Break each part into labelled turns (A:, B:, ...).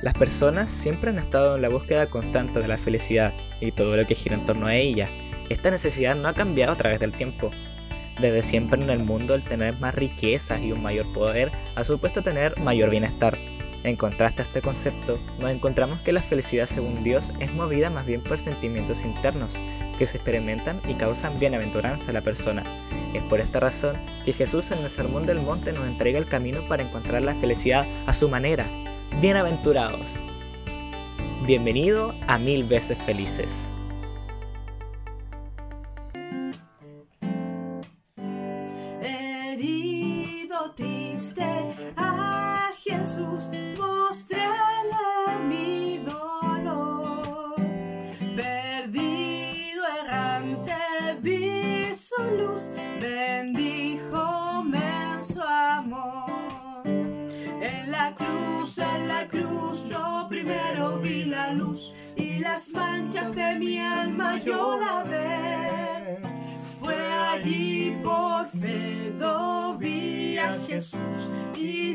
A: Las personas siempre han estado en la búsqueda constante de la felicidad y todo lo que gira en torno a ella. Esta necesidad no ha cambiado a través del tiempo. Desde siempre en el mundo el tener más riquezas y un mayor poder ha supuesto tener mayor bienestar. En contraste a este concepto, nos encontramos que la felicidad según Dios es movida más bien por sentimientos internos que se experimentan y causan bienaventuranza a la persona. Es por esta razón que Jesús en el Sermón del Monte nos entrega el camino para encontrar la felicidad a su manera, bienaventurados. Bienvenido a Mil veces felices.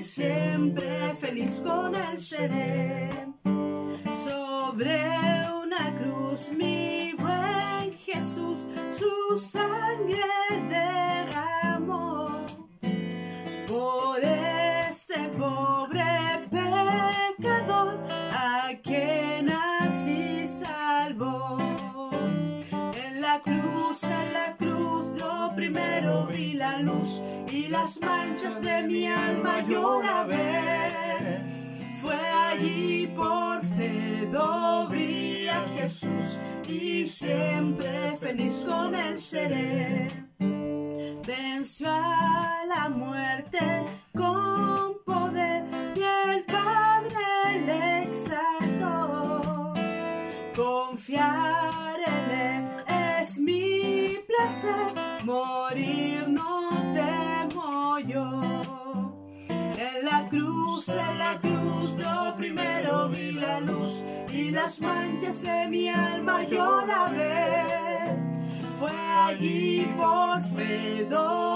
B: Siempre feliz con él seré. Sobre una cruz mi buen Jesús su sangre derramó por este pobre pecador a quien así salvó. En la cruz, en la cruz, primero vi la luz y las manchas de mi alma yo la ve. Fue allí por fe do vi a Jesús y siempre feliz con él seré venció a la muerte en la cruz, yo primero vi la luz y las manchas de mi alma yo la ve. Fue allí por fe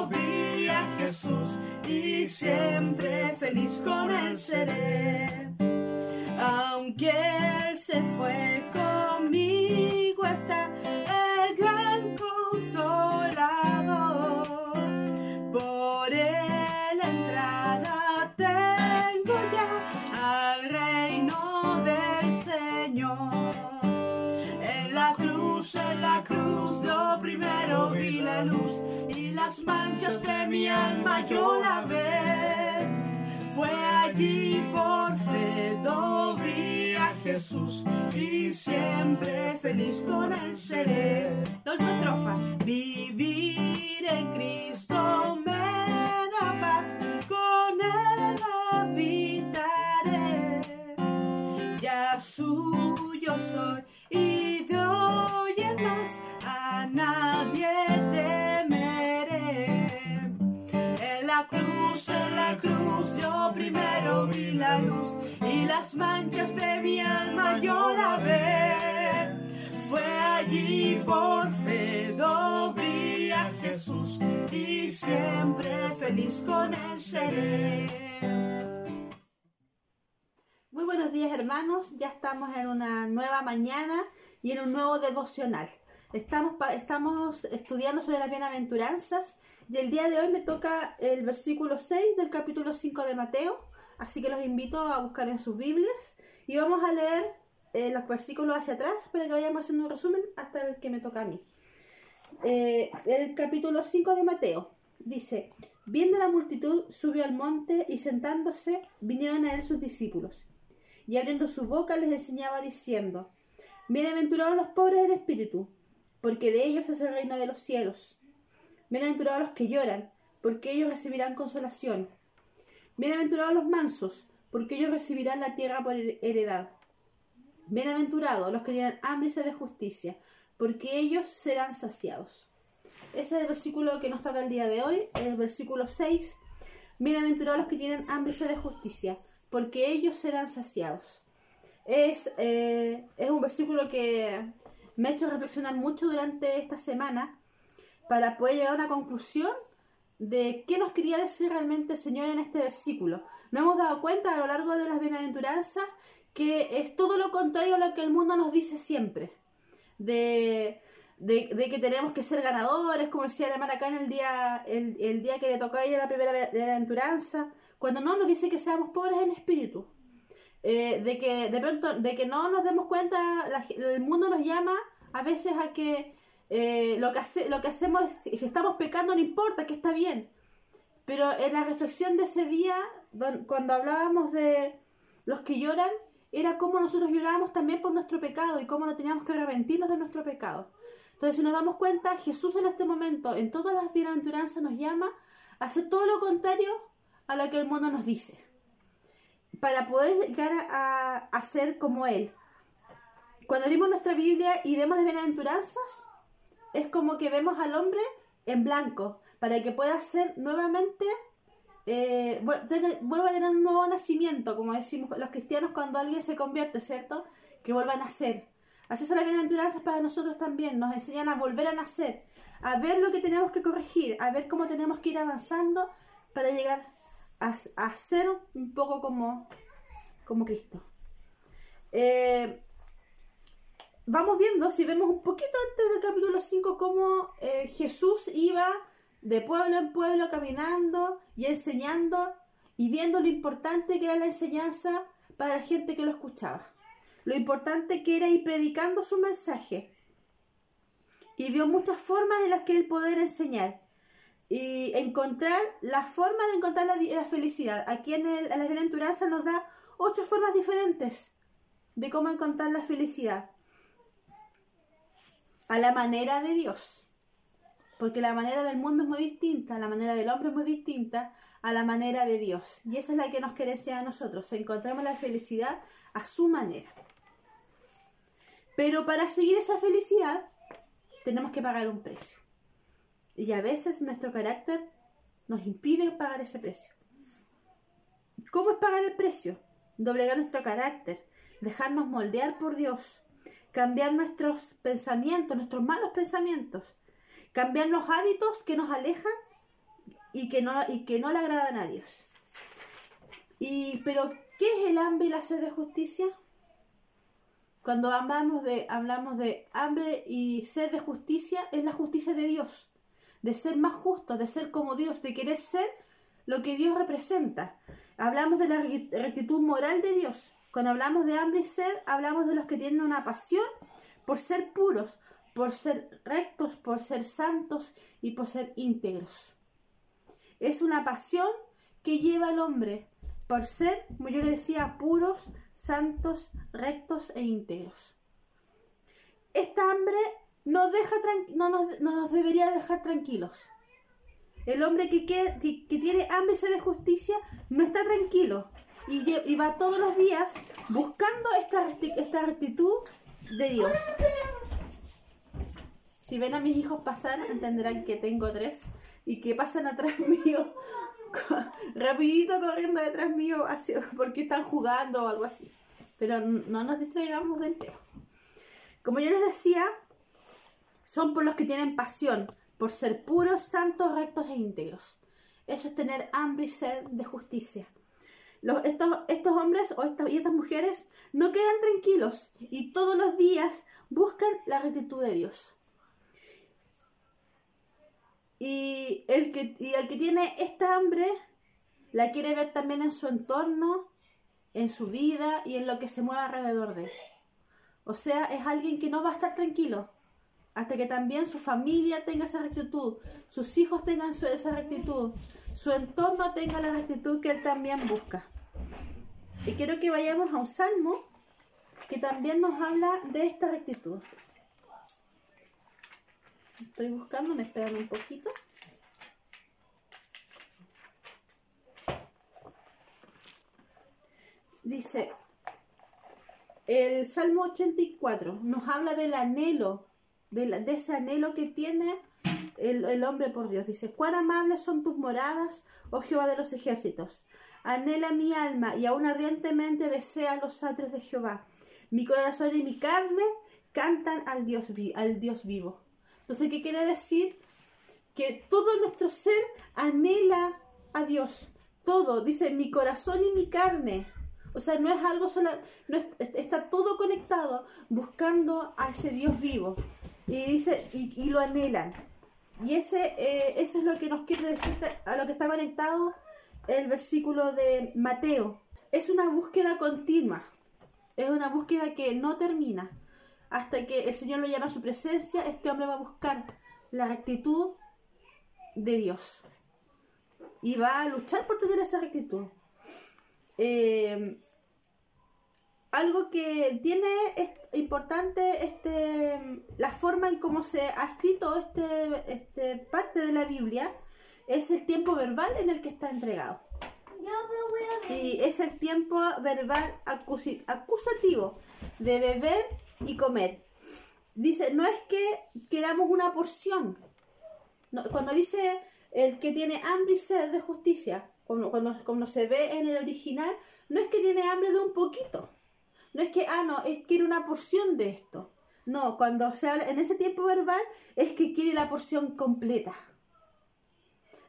B: vi a Jesús y siempre feliz con él seré. Aunque él se fue conmigo la cruz, en la cruz, yo primero vi la luz y las manchas de mi alma yo la ve. Fue allí por fe vi a Jesús y siempre feliz con él seré. Estrofa. Vivir en Cristo me por fe Jesús y siempre feliz con él seré.
C: Muy buenos días hermanos, ya estamos en una nueva mañana y en un nuevo devocional. Estamos, estamos estudiando sobre las bienaventuranzas y el día de hoy me toca el versículo 6 del capítulo 5 de Mateo, así que los invito a buscar en sus Biblias y vamos a leer eh, los versículos hacia atrás para que vayamos haciendo un resumen hasta el que me toca a mí. Eh, el capítulo 5 de Mateo dice, viendo la multitud subió al monte y sentándose vinieron a él sus discípulos y abriendo su boca les enseñaba diciendo, Bienaventurados los pobres en espíritu, porque de ellos es el reino de los cielos. Bienaventurados los que lloran, porque ellos recibirán consolación. Bienaventurados los mansos, porque ellos recibirán la tierra por her- heredad. Bienaventurados los que tienen hambre y sed de justicia, porque ellos serán saciados. Ese es el versículo que nos toca el día de hoy, el versículo 6. Bienaventurados los que tienen hambre y sed de justicia, porque ellos serán saciados. Es, eh, es un versículo que me ha hecho reflexionar mucho durante esta semana para poder llegar a una conclusión
B: de qué nos quería decir realmente el Señor en este versículo. Nos hemos dado cuenta a lo largo de las bienaventuranzas que es todo lo contrario a lo que el mundo nos dice siempre. De, de, de que tenemos que ser ganadores, como decía la hermana acá en el día, el, el día que le tocó a ella la primera bienaventuranza, cuando no nos dice que seamos pobres en espíritu. Eh, de que de pronto, de que no nos demos cuenta, la- el mundo nos llama a veces a que eh, lo, que hace, lo que hacemos, es- si estamos pecando no importa, que está bien. Pero en la reflexión de ese día, don- cuando hablábamos de los que lloran, era cómo nosotros llorábamos también por nuestro pecado y cómo no teníamos que arrepentirnos de nuestro pecado. Entonces, si nos damos cuenta, Jesús en este momento, en todas las bienaventuranzas, nos llama a hacer todo lo contrario a lo que el mundo nos dice. Para poder llegar a, a ser como Él. Cuando abrimos nuestra Biblia y vemos las bienaventuranzas, es como que vemos al hombre en blanco, para que pueda ser nuevamente, eh, vu- tenga- vuelva a tener un nuevo nacimiento, como decimos los cristianos cuando alguien se convierte, ¿cierto? Que vuelva a nacer. Así son las bienaventuranzas para nosotros también, nos enseñan a volver a nacer, a ver lo que tenemos que corregir, a ver cómo tenemos que ir avanzando para llegar a, a ser un poco como, como Cristo. Eh, vamos viendo, si vemos un poquito antes del capítulo 5, cómo eh, Jesús iba de pueblo en pueblo caminando y enseñando y viendo lo importante que era la enseñanza para la gente que lo escuchaba. Lo importante que era ir predicando su mensaje. Y vio muchas formas en las que él poder enseñar. Y encontrar la forma de encontrar la, felicidad. Aquí en, el, en la bienaventuranza nos da ocho formas diferentes de cómo encontrar la felicidad a la manera de Dios. Porque la manera del mundo es muy distinta, la manera del hombre es muy distinta a la manera de Dios. Y esa es la que nos quiere a nosotros. Encontramos la felicidad a su manera. Pero para seguir esa felicidad tenemos que pagar un precio. Y a veces nuestro carácter nos impide pagar ese precio. ¿Cómo es pagar el precio? Doblegar nuestro carácter, dejarnos moldear por Dios, cambiar nuestros pensamientos, nuestros malos pensamientos, cambiar los hábitos que nos alejan y que no, y que no le agradan a Dios. Y, pero, ¿qué es el hambre y la sed de justicia? Cuando hablamos de, hablamos de hambre y sed de justicia, es la justicia de Dios, de ser más justo, de ser como Dios, de querer ser lo que Dios representa. Hablamos de la re- rectitud moral de Dios. Cuando hablamos de hambre y sed, hablamos de los que tienen una pasión por ser puros, por ser rectos, por ser santos y por ser íntegros. Es una pasión que lleva al hombre por ser, como yo le decía, puros, santos, rectos e íntegros. Esta hambre nos no, nos, no nos debería dejar tranquilos. El hombre que, que, tiene hambre y de justicia no está tranquilo y, va todos los días buscando esta, esta rectitud de Dios. Si ven a mis hijos pasar, entenderán que tengo tres y que pasan atrás mío, rapidito corriendo detrás mío hacia- porque están jugando o algo así. Pero no nos distraigamos del tema. Como yo les decía, son por los que tienen pasión, por ser puros, santos, rectos e íntegros. Eso es tener hambre y sed de justicia. Los- estos, estos hombres o estas, y estas mujeres no quedan tranquilos y todos los días buscan la rectitud de Dios. Y el que, y el que tiene esta hambre la quiere ver también en su entorno, en su vida y en lo que se mueve alrededor de él. O sea, es alguien que no va a estar tranquilo hasta que también su familia tenga esa rectitud, sus hijos tengan su- esa rectitud, su entorno tenga la rectitud que él también busca. Y quiero que vayamos a un salmo que también nos habla de esta rectitud. Estoy buscando, me esperan un poquito. Dice, el Salmo 84 nos habla del anhelo, de, la- de ese anhelo que tiene el, hombre por Dios. Dice, cuán amables son tus moradas, oh Jehová de los ejércitos. Anhela mi alma y aún ardientemente desea los atrios de Jehová. Mi corazón y mi carne cantan al Dios, al Dios vivo. Entonces, ¿qué quiere decir? que todo nuestro ser anhela a Dios. Todo, dice mi corazón y mi carne. O sea, no es algo solo, está todo conectado buscando a ese Dios vivo. Y dice, y, lo anhelan. Y ese, eh, eso es lo que nos quiere decir a lo que está conectado el versículo de Mateo. Es una búsqueda continua. Es una búsqueda que no termina. Hasta que el Señor lo llama a su presencia, este hombre va a buscar la rectitud de Dios. Y va a luchar por tener esa rectitud. Eh, algo que tiene importante este, la forma en cómo se ha escrito este, este parte de la Biblia es el tiempo verbal en el que está entregado. Y es el tiempo verbal acusativo de beber y comer. Dice, no es que queramos una porción. cuando dice el que tiene hambre y sed de justicia, cuando, cuando, se ve en el original, no es que tiene hambre de un poquito. No es que, ah, no, es, quiere una porción de esto. No, cuando se habla en ese tiempo verbal es que quiere la porción completa.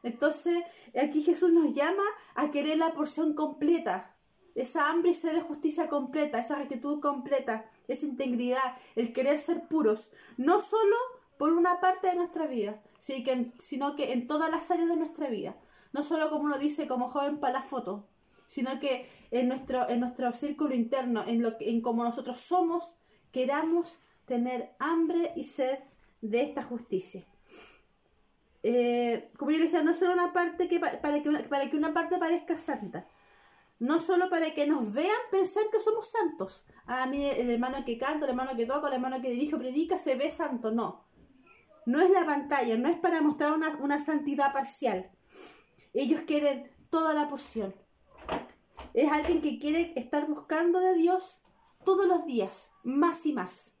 B: Entonces, aquí Jesús nos llama a querer la porción completa. Esa hambre y sed de justicia completa, esa rectitud completa, esa integridad, el querer ser puros. No solo por una parte de nuestra vida, sino que en todas las áreas de nuestra vida. No solo como uno dice como joven para la foto, sino que en nuestro, en nuestro círculo interno, en, lo, en como nosotros somos, queramos tener hambre y sed de esta justicia. Eh, como yo decía, no solo una parte que para que para que una parte parezca santa, no solo para que nos vean pensar que somos santos. A ah, mí el hermano que canta, el hermano que toca, el hermano que dirige, predica, se ve santo. No. No es la pantalla, no es para mostrar una, una santidad parcial. Ellos quieren toda la porción. Es alguien que quiere estar buscando de Dios todos los días, más y más.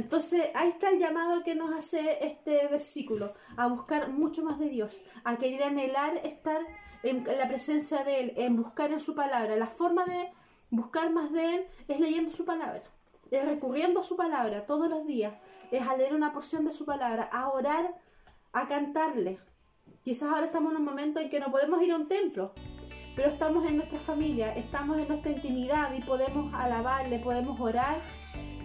B: Entonces ahí está el llamado que nos hace este versículo, a buscar mucho más de Dios, a querer anhelar estar en la presencia de Él, en buscar en su palabra. La forma de buscar más de Él es leyendo su palabra, es recurriendo a su palabra todos los días, es a leer una porción de su palabra, a orar, a cantarle. Quizás ahora estamos en un momento en que no podemos ir a un templo, pero estamos en nuestra familia, estamos en nuestra intimidad y podemos alabarle, podemos orar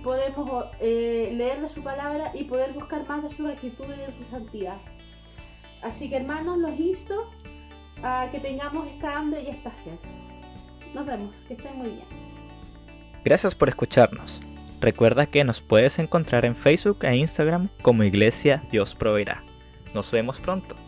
B: podemos eh, leer de su palabra y poder buscar más de su rectitud y de su santidad. Así que hermanos, los insto a que tengamos esta hambre y esta sed. Nos vemos, que estén muy bien.
A: Gracias por escucharnos. Recuerda que nos puedes encontrar en Facebook e Instagram como Iglesia Dios Proveerá. Nos vemos pronto.